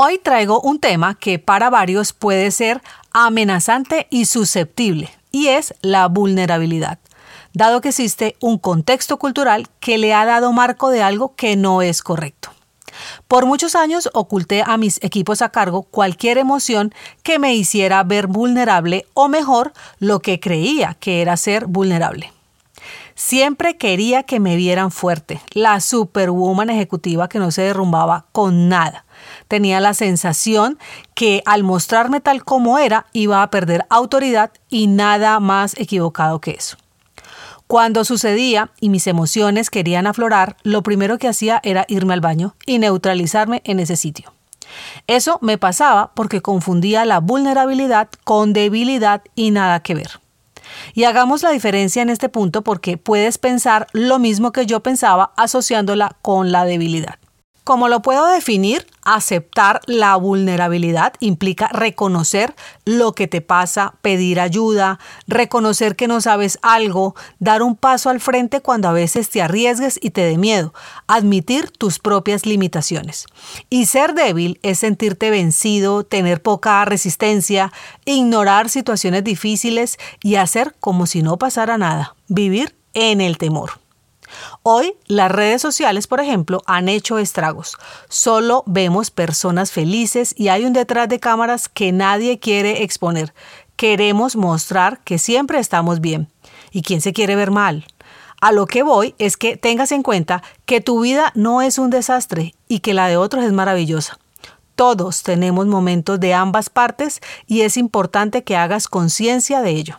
Hoy traigo un tema que para varios puede ser amenazante y susceptible, y es la vulnerabilidad, dado que existe un contexto cultural que le ha dado marco de algo que no es correcto. Por muchos años oculté a mis equipos a cargo cualquier emoción que me hiciera ver vulnerable o mejor lo que creía que era ser vulnerable. Siempre quería que me vieran fuerte, la superwoman ejecutiva que no se derrumbaba con nada. Tenía la sensación que al mostrarme tal como era iba a perder autoridad y nada más equivocado que eso. Cuando sucedía y mis emociones querían aflorar, lo primero que hacía era irme al baño y neutralizarme en ese sitio. Eso me pasaba porque confundía la vulnerabilidad con debilidad y nada que ver. Y hagamos la diferencia en este punto porque puedes pensar lo mismo que yo pensaba asociándola con la debilidad. ¿Cómo lo puedo definir? Aceptar la vulnerabilidad implica reconocer lo que te pasa, pedir ayuda, reconocer que no sabes algo, dar un paso al frente cuando a veces te arriesgues y te dé miedo, admitir tus propias limitaciones. Y ser débil es sentirte vencido, tener poca resistencia, ignorar situaciones difíciles y hacer como si no pasara nada, vivir en el temor. Hoy las redes sociales, por ejemplo, han hecho estragos. Solo vemos personas felices y hay un detrás de cámaras que nadie quiere exponer. Queremos mostrar que siempre estamos bien. ¿Y quién se quiere ver mal? A lo que voy es que tengas en cuenta que tu vida no es un desastre y que la de otros es maravillosa. Todos tenemos momentos de ambas partes y es importante que hagas conciencia de ello.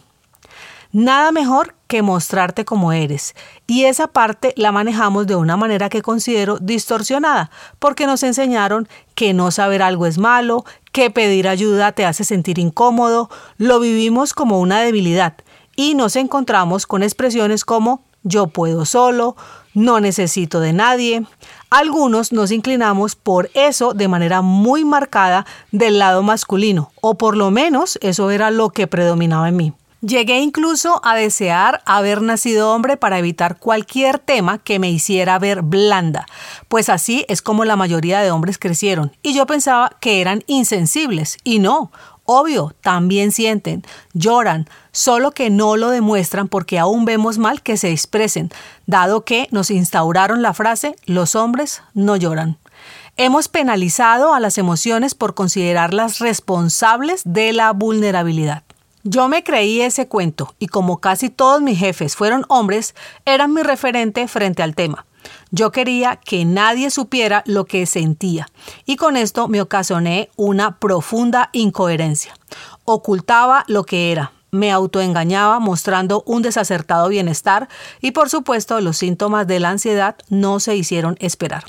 Nada mejor que mostrarte como eres. Y esa parte la manejamos de una manera que considero distorsionada, porque nos enseñaron que no saber algo es malo, que pedir ayuda te hace sentir incómodo, lo vivimos como una debilidad y nos encontramos con expresiones como yo puedo solo, no necesito de nadie. Algunos nos inclinamos por eso de manera muy marcada del lado masculino, o por lo menos eso era lo que predominaba en mí. Llegué incluso a desear haber nacido hombre para evitar cualquier tema que me hiciera ver blanda, pues así es como la mayoría de hombres crecieron, y yo pensaba que eran insensibles, y no, obvio, también sienten, lloran, solo que no lo demuestran porque aún vemos mal que se expresen, dado que nos instauraron la frase los hombres no lloran. Hemos penalizado a las emociones por considerarlas responsables de la vulnerabilidad. Yo me creí ese cuento y como casi todos mis jefes fueron hombres, eran mi referente frente al tema. Yo quería que nadie supiera lo que sentía y con esto me ocasioné una profunda incoherencia. Ocultaba lo que era, me autoengañaba mostrando un desacertado bienestar y por supuesto los síntomas de la ansiedad no se hicieron esperar.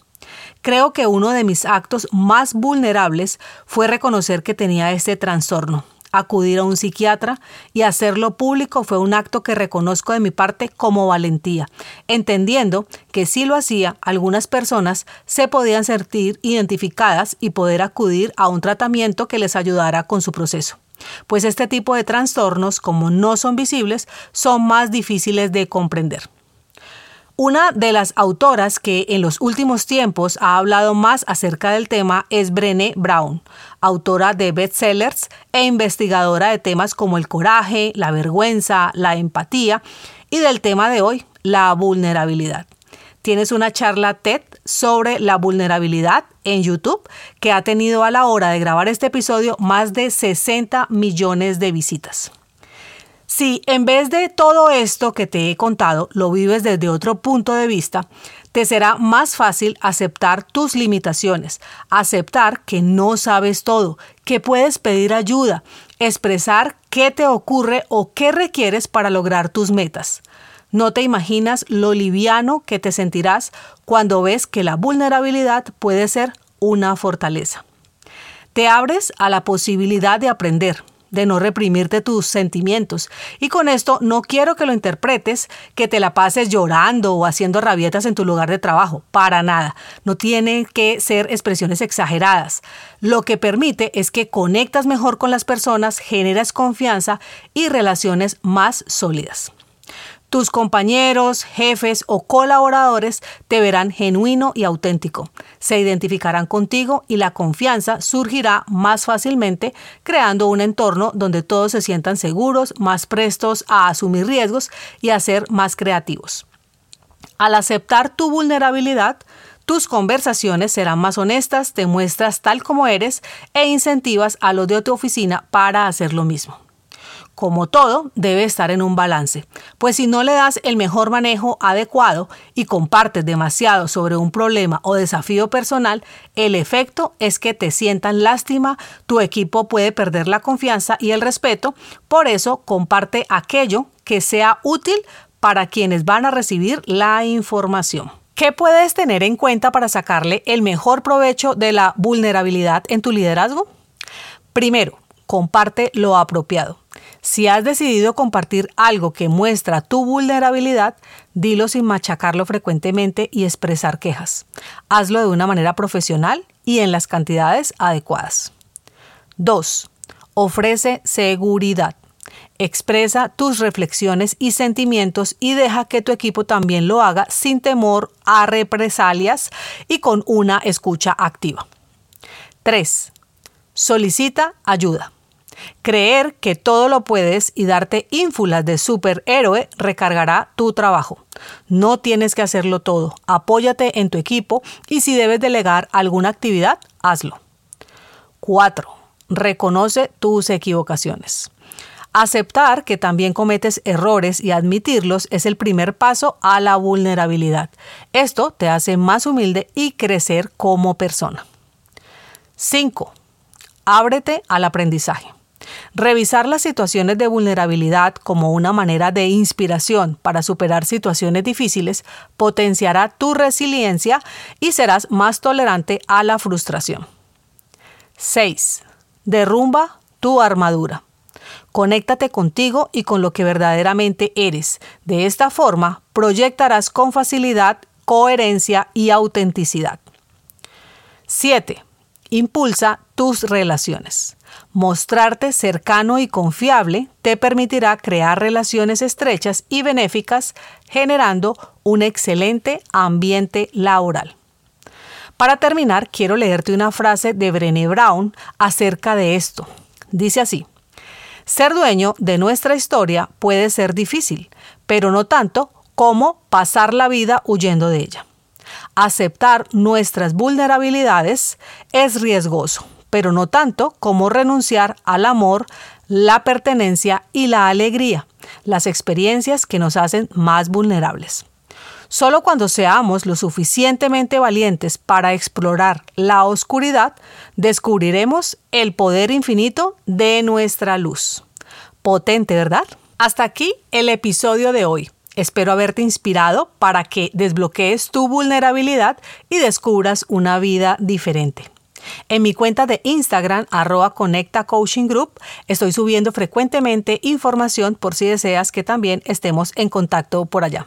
Creo que uno de mis actos más vulnerables fue reconocer que tenía este trastorno acudir a un psiquiatra y hacerlo público fue un acto que reconozco de mi parte como valentía, entendiendo que si lo hacía, algunas personas se podían sentir identificadas y poder acudir a un tratamiento que les ayudara con su proceso. Pues este tipo de trastornos, como no son visibles, son más difíciles de comprender. Una de las autoras que en los últimos tiempos ha hablado más acerca del tema es Brené Brown, autora de bestsellers e investigadora de temas como el coraje, la vergüenza, la empatía y del tema de hoy, la vulnerabilidad. Tienes una charla TED sobre la vulnerabilidad en YouTube que ha tenido a la hora de grabar este episodio más de 60 millones de visitas. Si en vez de todo esto que te he contado lo vives desde otro punto de vista, te será más fácil aceptar tus limitaciones, aceptar que no sabes todo, que puedes pedir ayuda, expresar qué te ocurre o qué requieres para lograr tus metas. No te imaginas lo liviano que te sentirás cuando ves que la vulnerabilidad puede ser una fortaleza. Te abres a la posibilidad de aprender, de no reprimirte tus sentimientos. Y con esto no quiero que lo interpretes, que te la pases llorando o haciendo rabietas en tu lugar de trabajo. Para nada. No tienen que ser expresiones exageradas. Lo que permite es que conectas mejor con las personas, generas confianza y relaciones más sólidas. Tus compañeros, jefes o colaboradores te verán genuino y auténtico. Se identificarán contigo y la confianza surgirá más fácilmente creando un entorno donde todos se sientan seguros, más prestos a asumir riesgos y a ser más creativos. Al aceptar tu vulnerabilidad, tus conversaciones serán más honestas, te muestras tal como eres e incentivas a los de tu oficina para hacer lo mismo como todo, debe estar en un balance, pues si no le das el mejor manejo adecuado y compartes demasiado sobre un problema o desafío personal, el efecto es que te sientan lástima, tu equipo puede perder la confianza y el respeto, por eso comparte aquello que sea útil para quienes van a recibir la información. ¿Qué puedes tener en cuenta para sacarle el mejor provecho de la vulnerabilidad en tu liderazgo? Primero, comparte lo apropiado. Si has decidido compartir algo que muestra tu vulnerabilidad, dilo sin machacarlo frecuentemente y expresar quejas. Hazlo de una manera profesional y en las cantidades adecuadas. 2. Ofrece seguridad. Expresa tus reflexiones y sentimientos y deja que tu equipo también lo haga sin temor a represalias y con una escucha activa. 3. Solicita ayuda. Creer que todo lo puedes y darte ínfulas de superhéroe recargará tu trabajo. No tienes que hacerlo todo. Apóyate en tu equipo y si debes delegar alguna actividad, hazlo. 4. Reconoce tus equivocaciones. Aceptar que también cometes errores y admitirlos es el primer paso a la vulnerabilidad. Esto te hace más humilde y crecer como persona. 5. Ábrete al aprendizaje. Revisar las situaciones de vulnerabilidad como una manera de inspiración para superar situaciones difíciles potenciará tu resiliencia y serás más tolerante a la frustración. 6. Derrumba tu armadura. Conéctate contigo y con lo que verdaderamente eres. De esta forma, proyectarás con facilidad, coherencia y autenticidad. 7. Impulsa tus relaciones. Mostrarte cercano y confiable te permitirá crear relaciones estrechas y benéficas, generando un excelente ambiente laboral. Para terminar, quiero leerte una frase de Brené Brown acerca de esto. Dice así, ser dueño de nuestra historia puede ser difícil, pero no tanto como pasar la vida huyendo de ella. Aceptar nuestras vulnerabilidades es riesgoso, pero no tanto como renunciar al amor, la pertenencia y la alegría, las experiencias que nos hacen más vulnerables. Solo cuando seamos lo suficientemente valientes para explorar la oscuridad, descubriremos el poder infinito de nuestra luz. Potente, ¿verdad? Hasta aquí el episodio de hoy. Espero haberte inspirado para que desbloquees tu vulnerabilidad y descubras una vida diferente. En mi cuenta de Instagram, arroba Conecta Coaching Group, estoy subiendo frecuentemente información por si deseas que también estemos en contacto por allá.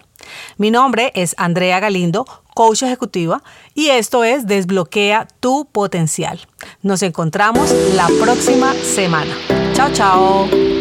Mi nombre es Andrea Galindo, coach ejecutiva, y esto es Desbloquea tu potencial. Nos encontramos la próxima semana. Chao, chao.